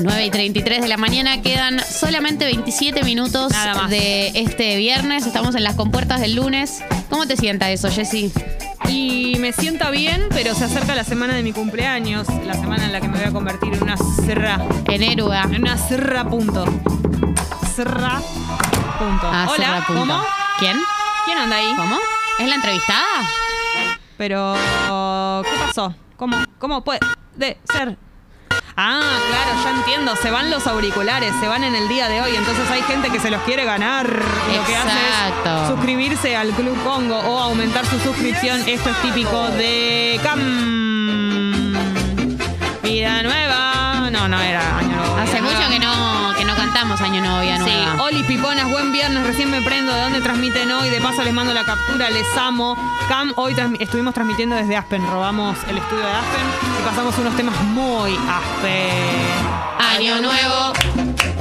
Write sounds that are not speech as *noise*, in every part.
9 y 33 de la mañana quedan solamente 27 minutos Nada más. de este viernes. Estamos en las compuertas del lunes. ¿Cómo te sienta eso, Jessy? Y me sienta bien, pero se acerca la semana de mi cumpleaños, la semana en la que me voy a convertir en una serra. En Erua. En una serra punto. Serra punto. Ah, Hola, Serra Punto. ¿cómo? ¿Quién? ¿Quién anda ahí? ¿Cómo? ¿Es la entrevistada? Pero, ¿qué pasó? ¿Cómo, cómo puede ser? Ah, claro, ya entiendo. Se van los auriculares, se van en el día de hoy. Entonces hay gente que se los quiere ganar. Lo que hace es suscribirse al Club Congo o aumentar su suscripción. Esto es típico de Cam. Vida nueva. No, no era año nuevo. Hace mucho Nueva. que no, Año Nuevo, Vida Sí, Nueva. Oli Piponas, buen viernes, recién me prendo. ¿De dónde transmiten hoy? De paso les mando la captura, les amo. Cam, hoy transmi- estuvimos transmitiendo desde Aspen, robamos el estudio de Aspen y pasamos unos temas muy Aspen. Año Nuevo,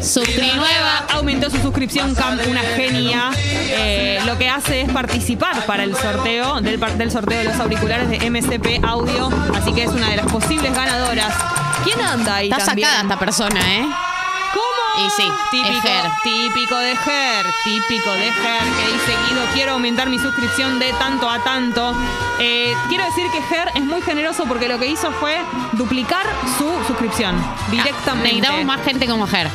suscri nueva. Aumentó su suscripción Cam, una genia. Eh, lo que hace es participar para el sorteo del sorteo de los auriculares de MCP Audio. Así que es una de las posibles ganadoras. ¿Quién anda ahí Está también? sacada esta persona, ¿eh? ¿Cómo? Y sí, típico, es Ger. típico de Ger, típico de Ger, que dice Guido, quiero aumentar mi suscripción de tanto a tanto. Eh, quiero decir que Ger es muy generoso porque lo que hizo fue duplicar su suscripción directamente. Necesitamos más gente como Ger.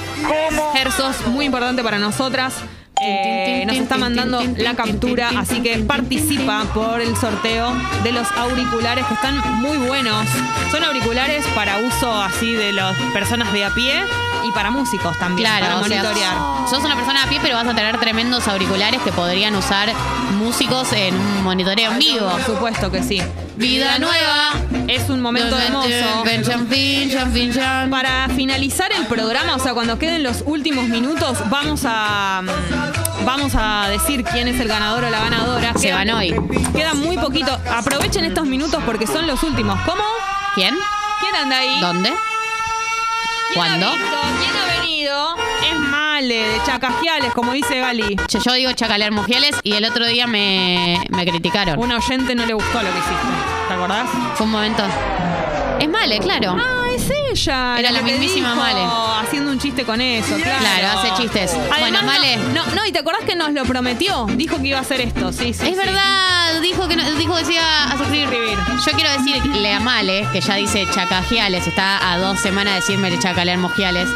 Ger, sos muy importante para nosotras. Eh, nos está mandando la captura, así que participa por el sorteo de los auriculares que están muy buenos. Son auriculares para uso así de las personas de a pie y para músicos también, para Claro, o sea, monitorear. sos una persona a pie, pero vas a tener tremendos auriculares que podrían usar músicos en un monitoreo en vivo. Por supuesto que sí. Vida nueva. Es un momento hermoso. Para finalizar el programa, o sea, cuando queden los últimos minutos, vamos a mm, vamos a decir quién es el ganador o la ganadora. Se van hoy. Queda muy poquito. Aprovechen estos minutos porque son los últimos. ¿Cómo? ¿Quién? ¿Quién anda ahí? ¿Dónde? ¿Quién ¿Cuándo? ¿Quién ha venido? Es Male, de Chacajiales, como dice Gali. Che, Yo digo Chacaler Mujeres y el otro día me, me criticaron. Un oyente no le gustó lo que hiciste. ¿Te acordás? Fue un momento. Es Male, claro. Ah, es ella. Era la que te mismísima dijo, Male. Haciendo un chiste con eso, claro. Claro, hace chistes. Bueno, no- Male. No, no, y te acordás que nos lo prometió. Dijo que iba a hacer esto, sí, sí. Es sí. verdad, dijo que no- dijo que se iba a suscribir. Yo quiero decirle a Male, que ya dice chacajiales, está a dos semanas de decirme chacaler mojiales,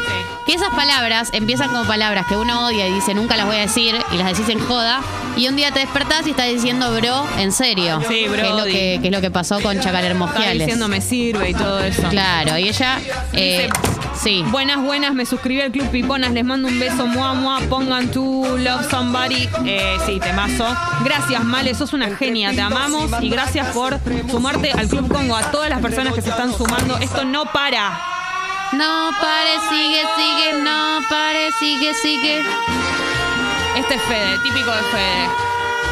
que esas palabras empiezan como palabras que uno odia y dice nunca las voy a decir y las decís en joda, y un día te despertás y estás diciendo bro en serio. Sí, Que es lo que, que es lo que pasó con chacaler Está mojiales. diciendo me sirve y todo eso. Claro, y ella, eh, sí. Buenas, buenas, me suscribí al Club Piponas, les mando un beso, mua, mua, pongan tu Love Somebody. Eh, sí, temazo. Gracias, Male, sos una genia, te amamos y gracias por sumarte al Club Congo, a todas las personas que se están sumando. Esto no para. No pare, sigue, sigue, no pare, sigue, sigue. Este es Fede, típico de Fede.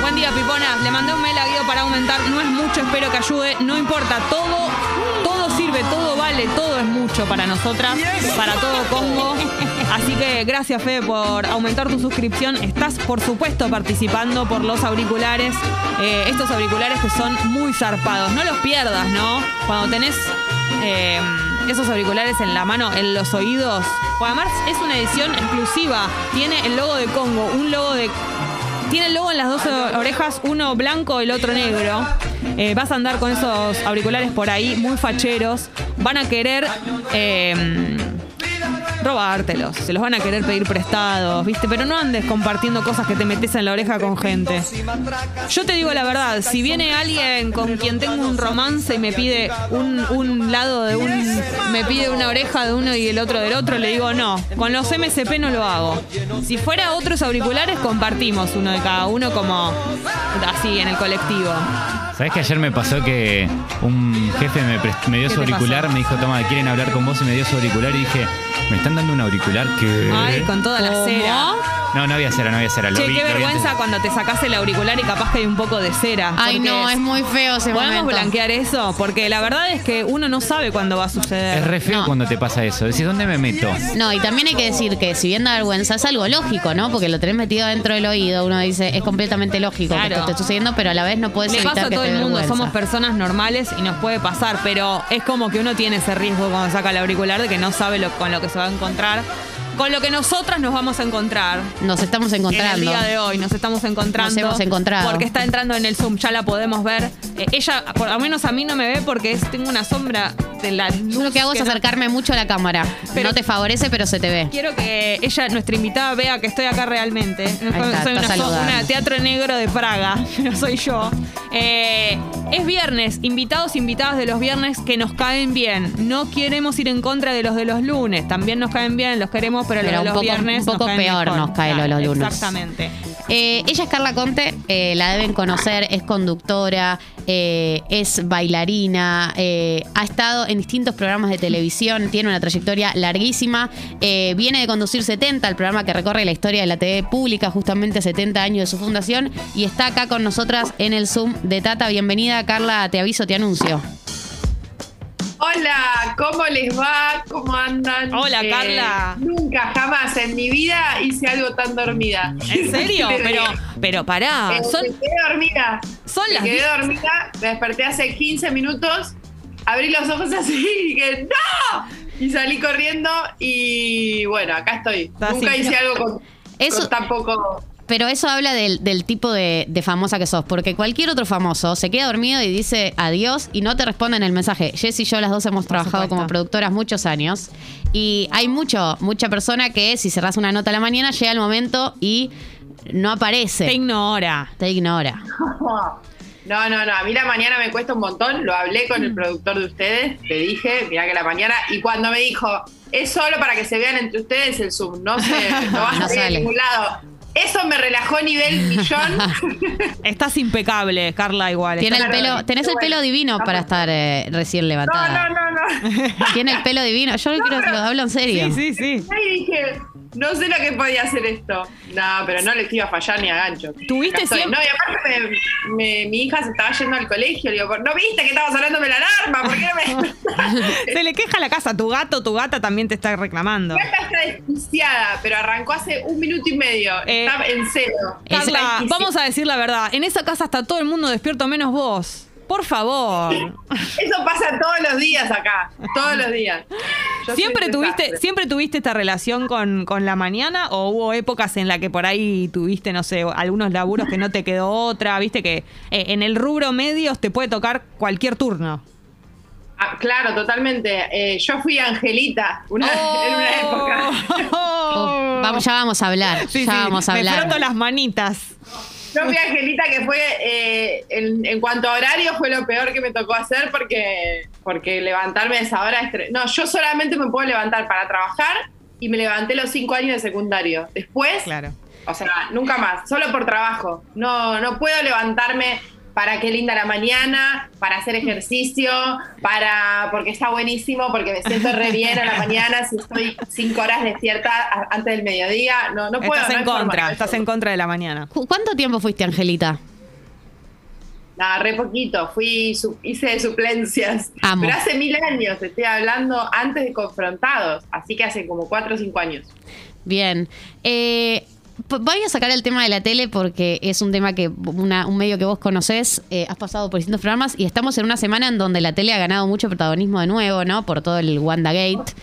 Buen día, Piponas. Le mandé un mail a Guido para aumentar. No es mucho, espero que ayude. No importa, todo, todo sirve, todo vale, todo es mucho para nosotras, para todo Congo. *laughs* Así que gracias, Fede, por aumentar tu suscripción. Estás, por supuesto, participando por los auriculares. Eh, estos auriculares que son muy zarpados. No los pierdas, ¿no? Cuando tenés eh, esos auriculares en la mano, en los oídos. O además es una edición exclusiva. Tiene el logo de Congo, un logo de tiene el logo en las dos orejas, uno blanco, el otro negro. Eh, vas a andar con esos auriculares por ahí, muy facheros. Van a querer robártelos, se los van a querer pedir prestados, ¿viste? Pero no andes compartiendo cosas que te metes en la oreja con gente. Yo te digo la verdad, si viene alguien con quien tengo un romance y me pide un, un lado de un. me pide una oreja de uno y el otro del otro, le digo no. Con los MCP no lo hago. Si fuera otros auriculares, compartimos uno de cada uno como así en el colectivo. ¿Sabes que ayer me pasó que un jefe me, dio ¿Qué su auricular, pasó? me dijo, toma, quieren hablar con vos y me dio su auricular y dije, ¿me están dando un auricular que... Ay, con toda la cera. No, no había cera, no había cera. Lo Che, vi- qué lo vi vergüenza antes. cuando te sacás el auricular y capaz que hay un poco de cera. Ay, no, es muy feo ese ¿Podemos momento. blanquear eso? Porque la verdad es que uno no sabe cuándo va a suceder. Es re feo No. cuando te pasa eso. Decís, ¿dónde me meto? No, y también hay que decir que si bien da vergüenza es algo lógico, ¿no? Porque lo tenés metido dentro del oído, uno dice, es completamente lógico que Claro. esto esté sucediendo, pero a la vez no puedes evitar pasa que todo te el mundo, vergüenza. somos personas normales y nos puede pasar, pero es como que uno tiene ese riesgo cuando saca el auricular de que no sabe lo, con lo que se va a encontrar con lo que nosotras nos vamos a encontrar. Nos estamos En el encontrando. día de hoy nos estamos encontrando. Nos hemos encontrado. Porque está entrando en el Zoom, ya la podemos ver. Eh, ella, por lo menos a mí no me ve porque es- tengo una sombra de la luz. Yo lo que hago es no- acercarme mucho a la cámara. Pero- no te favorece, pero se te ve. Quiero que ella, nuestra invitada, vea que estoy acá realmente. No Ahí está, soy una, una teatro negro de Praga, *laughs* no soy yo. Eh, es viernes, invitados, invitadas de los viernes que nos caen bien. No queremos ir en contra de los de los lunes. También nos caen bien, los queremos, pero, Pero los de los poco- viernes un poco nos caen peor mejor. nos cae lo de los lunes. Exactamente. Eh, ella es Carla Conte, eh, la deben conocer, es conductora, eh, es bailarina, eh, ha estado en distintos programas de televisión, tiene una trayectoria larguísima, eh, viene de conducir 70, el programa que recorre la historia de la TV pública, justamente 70 años de su fundación, y está acá con nosotras en el Zoom de Tata. Bienvenida, Carla, te aviso, te anuncio. Hola, ¿cómo les va? ¿Cómo andan? Eh, Hola, Carla. Nunca, jamás en mi vida hice algo tan dormida. ¿En serio? *laughs* Pero, pero pará. Eh, Son, Me quedé dormida. son Me las quedé 10. dormida, me desperté hace 15 minutos, abrí los ojos *laughs* así y dije, ¡No! Y salí corriendo y bueno, acá estoy. Está Nunca así. hice algo con, Eso- con tan poco... Pero eso habla del, del tipo de, de famosa que sos, porque cualquier otro famoso se queda dormido y dice adiós y no te responde en el mensaje. Jess y yo las dos hemos trabajado supuesto. como productoras muchos años y hay mucho, mucha persona que si cerrás una nota a la mañana llega el momento y no aparece. Te ignora. Te ignora. *laughs* No, no, no. A mí la mañana me cuesta un montón. Lo hablé con el productor de ustedes. Le dije, mirá que la mañana. Y cuando me dijo, es solo para que se vean entre ustedes el Zoom. No se no *laughs* va a No salir a sale. ningún lado. Eso me relajó nivel millón. *laughs* Estás impecable, Carla, igual. Tiene el pelo, tenés el pelo divino para estar eh, recién No, levantada. no, no, no. Tiene el pelo divino. Yo No, quiero, pero- lo hablo en serio. Sí, sí, sí. Y dije, no sé lo que podía hacer esto. No, pero no le iba a fallar ni a gancho. ¿Tuviste siempre- No, y aparte me- me- mi hija se estaba yendo al colegio. Le digo, ¿no viste que estaba sonándome la alarma? ¿Por qué no me.? *laughs* Se le queja la casa. Tu gato, tu gata también te está reclamando. Mi hija está desquiciada, pero arrancó hace un minuto y medio. Eh, está en cero. Carla, vamos a decir la verdad. En esa casa está todo el mundo despierto menos vos. Por favor. Eso pasa todos los días acá. Todos los días. Yo ¿Siempre tuviste. ¿Siempre tuviste esta relación con, con la mañana o hubo épocas en la que por ahí tuviste, no sé, algunos laburos que no te quedó otra? Viste que eh, en el rubro medios te puede tocar cualquier turno. Ah, claro, totalmente. Eh, yo fui Angelita una, *laughs* en una época. Oh, *laughs* vamos, ya vamos a hablar. Sí, ya sí, vamos a Me hablar. froto las manitas. Yo fui Angelita que fue, eh, en, en cuanto a horario, fue lo peor que me tocó hacer porque, porque levantarme a esa hora es... No, yo solamente me puedo levantar para trabajar y me levanté los cinco años de secundario. Después, Claro. o sea, nunca más, solo por trabajo. No, no puedo levantarme para qué linda la mañana, para hacer ejercicio, para porque está buenísimo, porque me siento re bien a la *laughs* mañana si estoy cinco horas despierta antes del mediodía. No, no puedo. estás no en forma, contra, estás en contra de la mañana. ¿Cu- ¿Cuánto tiempo fuiste, Angelita? Nada, re poquito. Fui, su- hice suplencias. Amo. Pero hace mil años, te estoy hablando antes de confrontados. Así que hace como cuatro o cinco años. Bien. Eh, voy a sacar el tema de la tele porque es un tema que una- un medio que vos conocés, eh, has pasado por distintos programas y estamos en una semana en donde la tele ha ganado mucho protagonismo de nuevo, ¿no? Por todo el WandaGate.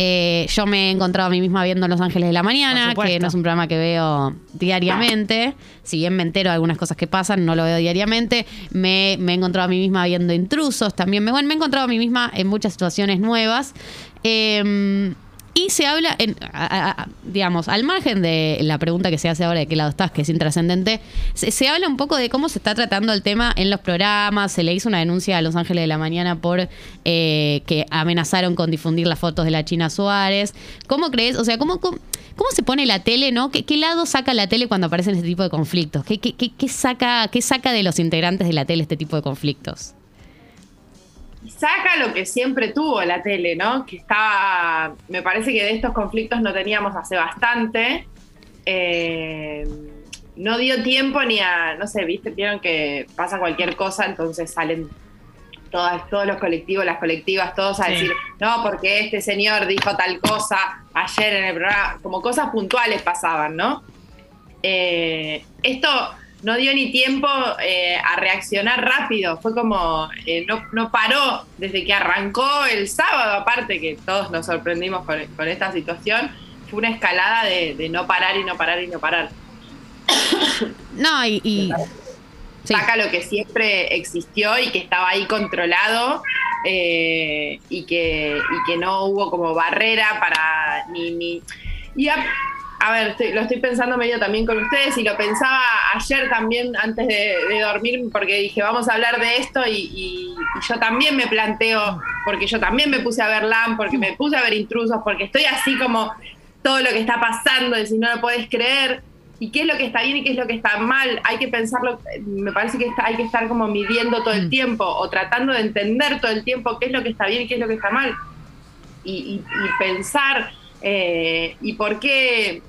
Eh, yo me he encontrado a mí misma viendo Los Ángeles de la Mañana, que no es un programa que veo diariamente. Si bien me entero de algunas cosas que pasan, no lo veo diariamente. Me, me he encontrado a mí misma viendo intrusos también. Me, bueno, me he encontrado a mí misma en muchas situaciones nuevas. Eh, y se habla, en, digamos, al margen de la pregunta que se hace ahora de qué lado estás, que es intrascendente, se, habla un poco de cómo se está tratando el tema en los programas. Se le hizo una denuncia a Los Ángeles de la Mañana por eh, que amenazaron con difundir las fotos de la China Suárez. ¿Cómo crees? O sea, ¿cómo, se pone la tele, no? ¿Qué, lado saca la tele cuando aparecen este tipo de conflictos? ¿Qué, qué, qué- qué saca, ¿Qué saca de los integrantes de la tele este tipo de conflictos? Saca lo que siempre tuvo la tele, ¿no? Que estaba. Me parece que de estos conflictos no teníamos hace bastante. Eh, no dio tiempo ni a. No sé, viste, vieron que pasa cualquier cosa, entonces salen. Todas, todos los colectivos, las colectivas, todos a Sí. decir, no, porque este señor dijo tal cosa ayer en el programa, como cosas puntuales pasaban, ¿no? Eh, esto no dio ni tiempo eh, a reaccionar rápido. Fue como, eh, no, no paró desde que arrancó el sábado, aparte que todos nos sorprendimos con, con esta situación. Fue una escalada de, de no parar y no parar y no parar. *coughs* No, y. y- sí. saca lo que siempre existió y que estaba ahí controlado eh, y, que, y que no hubo como barrera para ni... ni y a, a ver, estoy- lo estoy pensando medio también con ustedes y lo pensaba ayer también antes de, de dormir porque dije, vamos a hablar de esto y, y- y yo también me planteo, porque yo también me puse a ver LAM, porque me puse a ver intrusos, porque estoy así como todo lo que está pasando, de si no lo podés creer y qué es lo que está bien y qué es lo que está mal. Hay que pensarlo, me parece que está- hay que estar como midiendo todo el tiempo o tratando de entender todo el tiempo qué es lo que está bien y qué es lo que está mal. Y, y- y pensar eh, y por qué,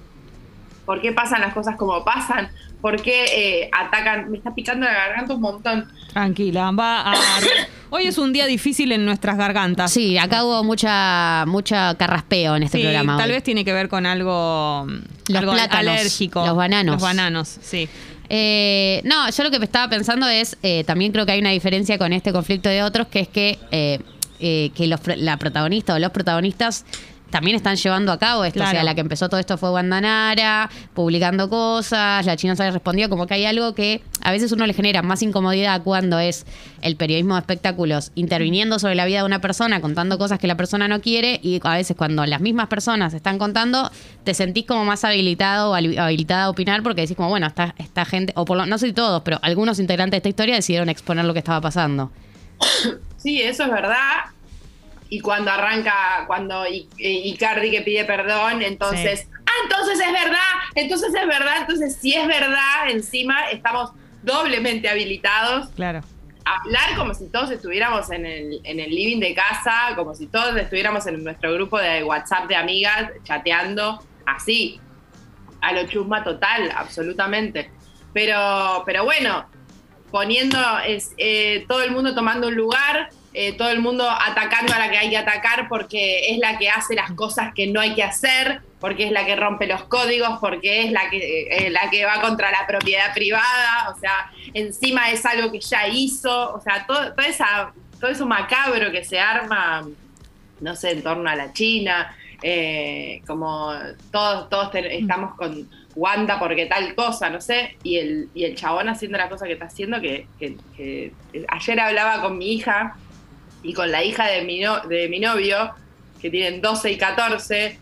por qué pasan las cosas como pasan, por qué eh, atacan, me está picando la garganta un montón. Tranquila, va a... Hoy es un día difícil en nuestras gargantas. Sí, acá hubo mucha, mucha carraspeo en este Sí, programa. tal hoy. vez tiene que ver con algo, Los algo plátanos, alérgico. los bananos. Los bananos, sí. Eh, no, yo lo que estaba pensando es, eh, también creo que hay una diferencia con este conflicto de otros, que es que, eh, eh, que los, la protagonista o los protagonistas también están llevando a cabo esto. O sea, la que empezó todo esto fue Wanda Nara, publicando cosas, la China se respondió, como que hay algo que a veces uno le genera más incomodidad cuando es el periodismo de espectáculos interviniendo sobre la vida de una persona, contando cosas que la persona no quiere, y a veces cuando las mismas personas están contando, te sentís como más habilitado o habi- habilitada a opinar porque decís como, bueno, esta, esta gente, o por lo, no sé si todos, pero algunos integrantes de esta historia decidieron exponer lo que estaba pasando. Sí, eso es verdad. Y cuando arranca, cuando I- Icardi que pide perdón, entonces, ah, entonces es verdad, entonces es verdad, entonces si es verdad, encima estamos doblemente habilitados Claro. a hablar como si todos estuviéramos en el, en el living de casa, como si todos estuviéramos en nuestro grupo de WhatsApp de amigas, chateando, así, a lo chusma total, absolutamente. Pero, pero bueno, poniendo es, eh, todo el mundo tomando un lugar, eh, todo el mundo atacando a la que hay que atacar porque es la que hace las cosas que no hay que hacer, porque es la que rompe los códigos, porque es la que, eh, la que va contra la propiedad privada, o sea, encima es algo que ya hizo, o sea, todo, toda esa, todo eso macabro que se arma, no sé, en torno a la China, eh, como todos, todos te- estamos con Wanda porque tal cosa, no sé, y el, y el chabón haciendo la cosa que está haciendo, que, que- que- ayer hablaba con mi hija y con la hija de mi, no- de mi novio, que tienen 12 y 14,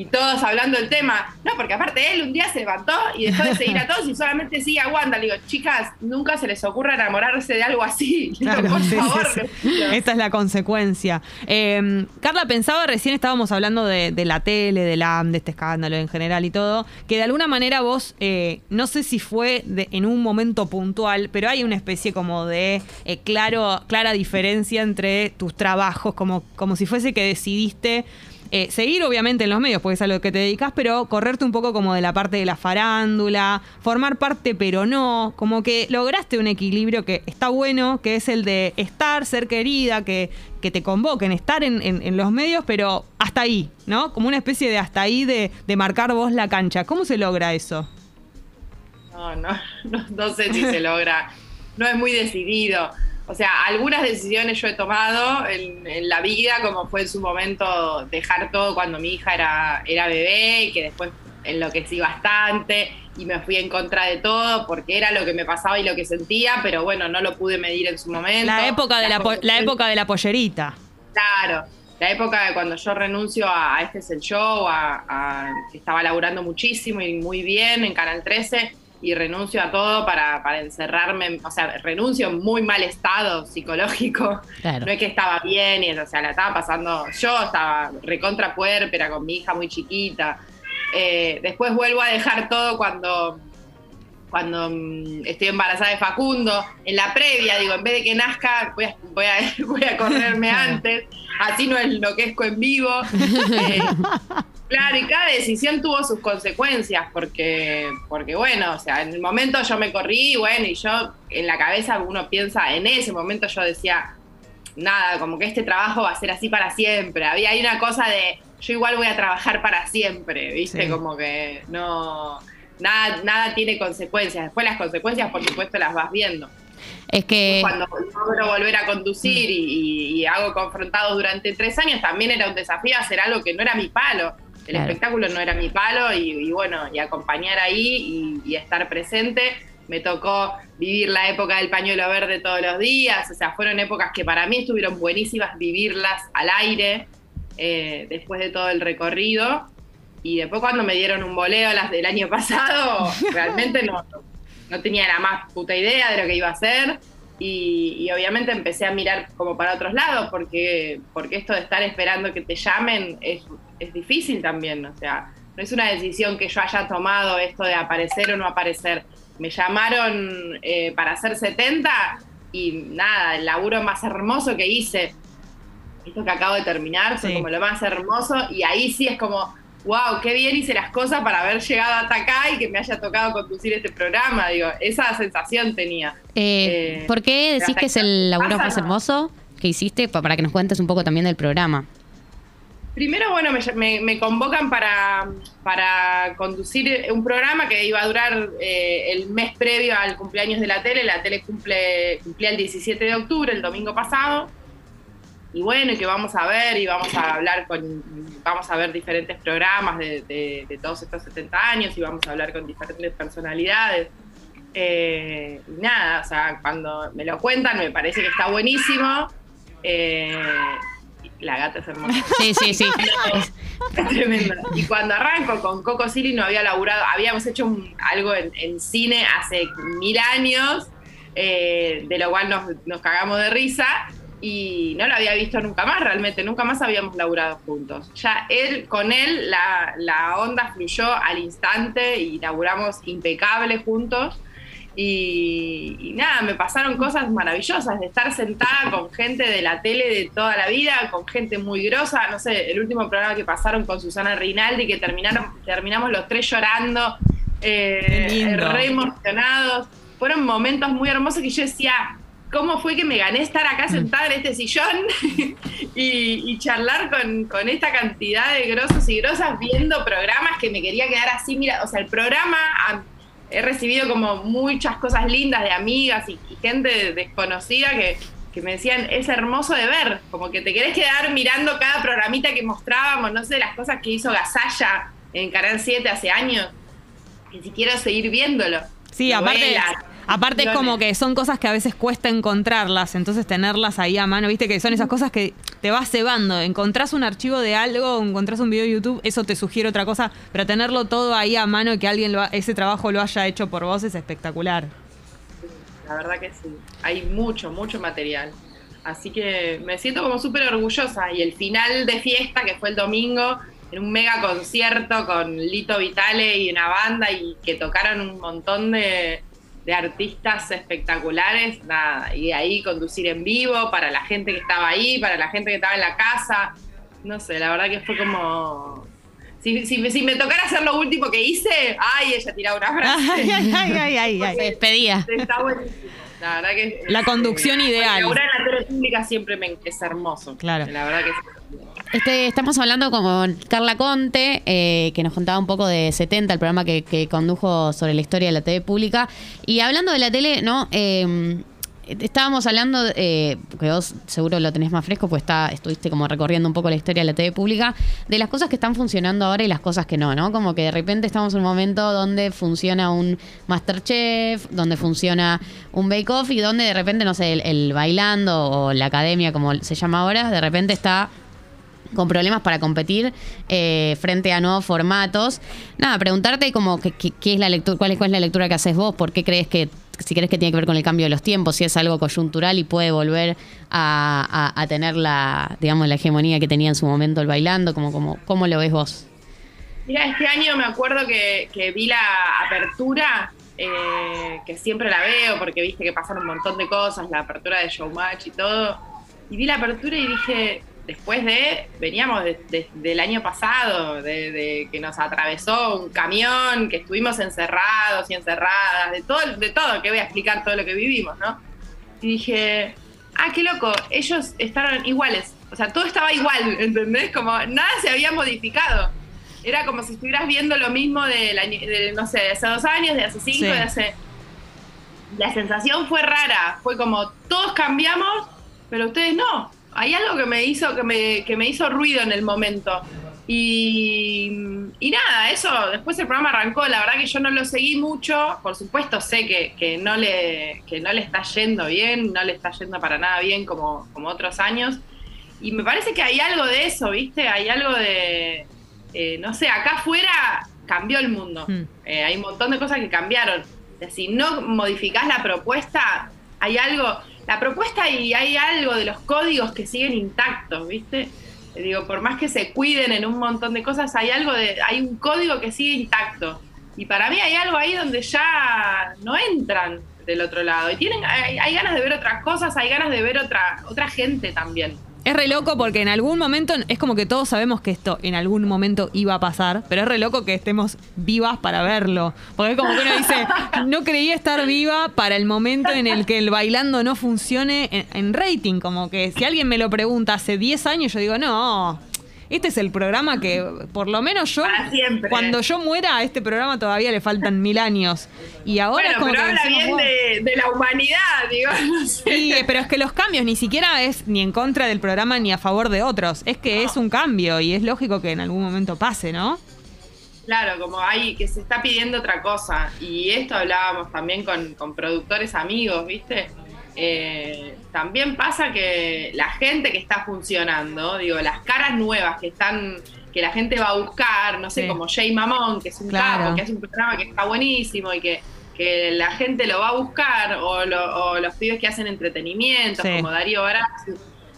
y todos hablando del tema. No, porque aparte él un día se levantó y dejó de seguir a todos y solamente sigue a Wanda. Le digo, chicas, nunca se les ocurra enamorarse de algo así. *laughs* Digo, por sí, favor. sí. les pido". Esta es la consecuencia. Eh, Carla, pensaba, recién estábamos hablando de, de la tele, de la de este escándalo en general y todo, que de alguna manera vos, eh, no sé si fue de- en un momento puntual, pero hay una especie como de eh, claro, clara diferencia entre tus trabajos, como, como si fuese que decidiste eh, seguir obviamente en los medios, porque es a lo que te dedicas, pero correrte un poco como de la parte de la farándula, formar parte pero no, como que lograste un equilibrio que está bueno, que es el de estar, ser querida, que, que te convoquen, estar en, en- los medios, pero hasta ahí, ¿no? Como una especie de hasta ahí de, de marcar vos la cancha. ¿Cómo se logra eso? No, no, *laughs* no, no sé si se logra. No es muy decidido. O sea, algunas decisiones yo he tomado en, en la vida, como fue en su momento dejar todo cuando mi hija era, era bebé y que después enloquecí bastante y me fui en contra de todo porque era lo que me pasaba y lo que sentía, pero bueno, no lo pude medir en su momento. La época de la, la época de la pollerita. Claro, la época de cuando yo renuncio a, a Este es el Show, a, a- que estaba laburando muchísimo y muy bien en Canal 13, y renuncio a todo para, para encerrarme, o sea, renuncio en muy mal estado psicológico. Claro. No es que estaba bien, y, o sea, la estaba pasando, yo estaba recontra puérpera con mi hija muy chiquita. Eh, después vuelvo a dejar todo cuando cuando mm, estoy embarazada de Facundo, en la previa, digo, en vez de que nazca, voy a, voy a, *laughs* voy a correrme antes, así no enloquezco en vivo. *laughs* Eh, claro, y cada decisión tuvo sus consecuencias, porque, porque bueno, o sea, en el momento yo me corrí, bueno, y yo en la cabeza uno piensa, en ese momento yo decía, nada, como que este trabajo va a ser así para siempre. Había hay una cosa de, yo igual voy a trabajar para siempre, ¿viste? Sí. Como que no nada, nada tiene consecuencias. Después las consecuencias, por supuesto, las vas viendo. Es que. Cuando logro volver a conducir y, y hago confrontados durante tres años, también era un desafío hacer algo que no era mi palo. El Claro. espectáculo no era mi palo y, y bueno, y acompañar ahí y, y estar presente. Me tocó vivir la época del pañuelo verde todos los días, o sea, fueron épocas que para mí estuvieron buenísimas vivirlas al aire eh, después de todo el recorrido. Y después cuando me dieron un boleo las del año pasado, *laughs* realmente no, no tenía la más puta idea de lo que iba a hacer. Y, y obviamente empecé a mirar como para otros lados, porque, porque esto de estar esperando que te llamen es, es difícil también. O sea, no es una decisión que yo haya tomado esto de aparecer o no aparecer. Me llamaron eh, para hacer 70 y nada, el laburo más hermoso que hice, esto que acabo de terminar, fue Sí. como lo más hermoso. Y ahí sí es como, wow, qué bien hice las cosas para haber llegado hasta acá y que me haya tocado conducir este programa. Digo, esa sensación tenía. eh, eh, ¿Por qué decís que es el laburo pasa, más no. hermoso que hiciste? Pa- Para que nos cuentes un poco también del programa. Primero, bueno, me, me- me convocan para, para conducir un programa que iba a durar eh, el mes previo al cumpleaños de la tele. La tele cumple, cumplía el 17 de octubre, el domingo pasado. Y bueno, y que vamos a ver y vamos a hablar con, vamos a ver diferentes programas de, de- de todos estos 70 años y vamos a hablar con diferentes personalidades. Eh, y nada, o sea, cuando me lo cuentan me parece que está buenísimo. Eh, la gata es hermosa. Sí, sí, sí. *laughs* Es- Es tremendo. Y cuando arranco con Coco Silly no había laburado, habíamos hecho un- algo en, en cine hace mil años, eh, de lo cual nos, nos cagamos de risa y no lo había visto nunca más realmente, nunca más habíamos laburado juntos. Ya él, con él la, la onda fluyó al instante y laburamos impecable juntos. Y, y nada, me pasaron cosas maravillosas de estar sentada con gente de la tele de toda la vida, con gente muy grosa. No sé, el último programa que pasaron con Susana Rinaldi, que terminaron, terminamos los tres llorando, eh, re emocionados. Fueron momentos muy hermosos que yo decía, ¿cómo fue que me gané estar acá sentada en este sillón *laughs* y, y charlar con, con esta cantidad de grosos y grosas viendo programas que me quería quedar así? Mira, o sea, el programa he recibido como muchas cosas lindas de amigas y, y gente desconocida que, que me decían, es hermoso de ver, como que te querés quedar mirando cada programita que mostrábamos, no sé, las cosas que hizo Gasalla en Canal 7 hace años, que si quiero seguir viéndolo. Sí, aparte, aparte es como que son cosas que a veces cuesta encontrarlas, entonces tenerlas ahí a mano, viste que son esas cosas que te vas cebando. Encontrás un archivo de algo, encontrás un video de YouTube, eso te sugiere otra cosa, pero tenerlo todo ahí a mano y que alguien lo ha- ese trabajo lo haya hecho por vos es espectacular. La verdad que sí. Hay mucho, mucho material. Así que me siento como súper orgullosa. Y el final de fiesta, que fue el domingo, en un mega concierto con Lito Vitale y una banda y que tocaron un montón de, de artistas espectaculares, nada. Y de ahí conducir en vivo para la gente que estaba ahí, para la gente que estaba en la casa. No sé, la verdad que fue como... Si, si- si me tocara hacer lo último que hice, ay, ella tiraba una frase. *laughs* Ay, ay, ay, ay, ay, ay. Se despedía. Está buenísimo. La verdad que. La conducción ideal. Laburar en la tele pública siempre me, es hermoso. Claro. La verdad que sí. Este, estamos hablando con Carla Conte, eh, que nos contaba un poco de 70, el programa que, que condujo sobre la historia de la TV pública. Y hablando de la tele, ¿no? Eh, estábamos hablando, eh, porque vos seguro lo tenés más fresco, pues está, estuviste como recorriendo un poco la historia de la TV pública, de las cosas que están funcionando ahora y las cosas que no, ¿no? Como que de repente estamos en un momento donde funciona un Masterchef, donde funciona un Bake Off y donde de repente, no sé, el, el bailando o la academia, como se llama ahora, de repente está con problemas para competir eh, frente a nuevos formatos. Nada, preguntarte como que- es la lectura, cuál es, cuál es la lectura que haces vos, por qué crees que, si crees que tiene que ver con el cambio de los tiempos, si es algo coyuntural y puede volver a, a- tener la, digamos, la hegemonía que tenía en su momento el bailando, como, como, ¿cómo lo ves vos? Mira, este año me acuerdo que, que vi la apertura, eh, que siempre la veo porque viste que pasaron un montón de cosas, la apertura de Showmatch y todo. Y vi la apertura y dije, después de, veníamos de- de- del año pasado, de, de que nos atravesó un camión, que estuvimos encerrados y encerradas, de todo, de todo, que voy a explicar todo lo que vivimos, ¿no? Y dije, ah, qué loco, ellos estaban iguales, o sea, todo estaba igual, *laughs* ¿entendés? Como nada se había modificado. Era como si estuvieras viendo lo mismo del año- de, no sé, de hace dos años, de hace cinco, Sí. de hace... La sensación fue rara, fue como todos cambiamos, pero ustedes no. Hay algo que me hizo, que me, que me hizo ruido en el momento. Y, y nada, eso, después el programa arrancó, la verdad que yo no lo seguí mucho, por supuesto sé que, que no, le, que no le está yendo bien, no le está yendo para nada bien como, como otros años. Y me parece que hay algo de eso, ¿viste? Hay algo de, eh, no sé, acá afuera cambió el mundo. Mm. Eh, hay un montón de cosas que cambiaron. Si no modificás la propuesta, hay algo, la propuesta y hay algo de los códigos que siguen intactos, ¿viste? Eh, Digo, por más que se cuiden en un montón de cosas, hay algo de, hay un código que sigue intacto. Y para mí hay algo ahí donde ya no entran del otro lado. Y tienen, hay, hay ganas de ver otras cosas, hay ganas de ver otra, otra gente también. Es re loco porque en algún momento, es como que todos sabemos que esto en algún momento iba a pasar, pero es re loco que estemos vivas para verlo. Porque es como que uno dice, *laughs* no creía estar viva para el momento en el que el bailando no funcione en, en rating. Como que si alguien me lo pregunta hace 10 años, yo digo, no. Este es el programa que, por lo menos yo, cuando yo muera, a este programa todavía le faltan mil años. Y ahora es como pero que habla decimos, bien "Wow". de, de la humanidad, digo. *laughs* no sé. Sí, pero es que los cambios ni siquiera es ni en contra del programa ni a favor de otros. Es que es un cambio y es lógico que en algún momento pase, ¿no? Claro, como hay que se está pidiendo otra cosa. Y esto hablábamos también con, con productores amigos, ¿viste? Eh, también pasa que la gente que está funcionando, digo, las caras nuevas que están, que la gente va a buscar, no sé, Sí. como Jay Mamón, que es un Claro. capo, que hace un programa que está buenísimo y que, que la gente lo va a buscar, o, lo- o los pibes que hacen entretenimiento, Sí. como Darío Barazzi.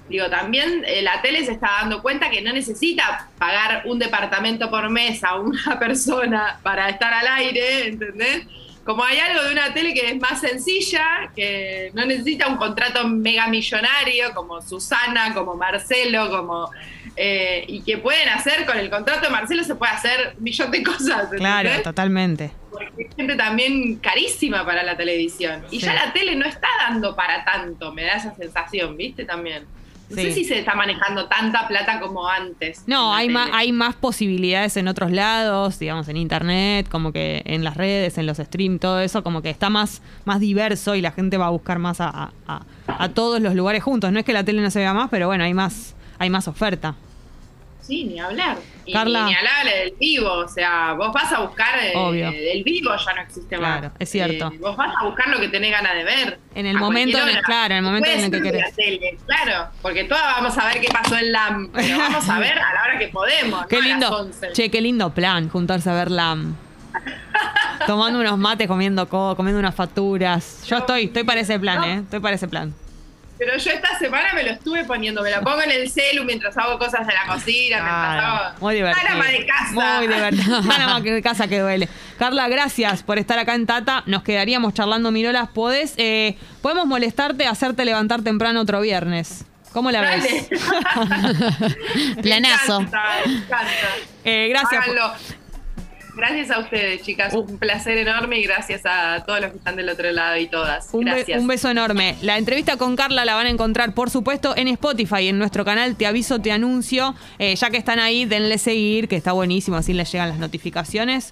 Digo, también eh, la tele se está dando cuenta que no necesita pagar un departamento por mes a una *laughs* persona para estar al aire, ¿entendés? Como hay algo de una tele que es más sencilla, que no necesita un contrato mega millonario como Susana, como Marcelo, como eh, y que pueden hacer con el contrato de Marcelo se puede hacer un millón de cosas. Claro, totalmente. Porque es gente también carísima para la televisión. Y Sí. ya la tele no está dando para tanto, me da esa sensación, ¿viste? También. No Sí. sé si se está manejando tanta plata como antes. No, hay más, hay más posibilidades en otros lados, digamos, en internet, como que en las redes, en los streams, todo eso, como que está más, más diverso y la gente va a buscar más a, a- a- a todos los lugares juntos. No es que la tele no se vea más, pero bueno, hay más, hay más oferta. Sí, ni hablar. Y Carla. ni hablar del vivo, o sea, vos vas a buscar eh, el vivo ya no existe Claro, más. es cierto. Eh, vos vas a buscar lo que tenés ganas de ver. En el momento en el- claro, en el momento en el que querés. la tele, claro, porque todas vamos a ver qué pasó en LAM, pero vamos a ver a la hora que podemos, *laughs* Qué no a las lindo. 11. Che, qué lindo plan, juntarse a ver LAM. *laughs* Tomando unos mates, comiendo co, comiendo unas facturas. Yo estoy, estoy para ese plan. ¿eh? Estoy para ese plan. Pero yo esta semana me lo estuve poniendo, me la pongo en el celu mientras hago cosas de la cocina, mientras Claro, hago... muy divertido. Tan ama de casa. Muy divertido. *laughs* Tan ama de casa que duele. Carla, gracias por estar acá en Tata. Nos quedaríamos charlando mirolas. ¿Podés, eh, podemos molestarte, hacerte levantar temprano otro viernes? ¿Cómo la Dale. ves? *laughs* Me Planazo. encanta, me encanta. Eh, gracias. Háganlo. Gracias a ustedes, chicas. Un placer enorme y gracias a todos los que están del otro lado y todas. Un, be- Gracias. un beso enorme. La entrevista con Carla la van a encontrar, por supuesto, en Spotify, en nuestro canal Te Aviso, Te Anuncio. Eh, ya que están ahí, denle seguir, que está buenísimo, así les llegan las notificaciones.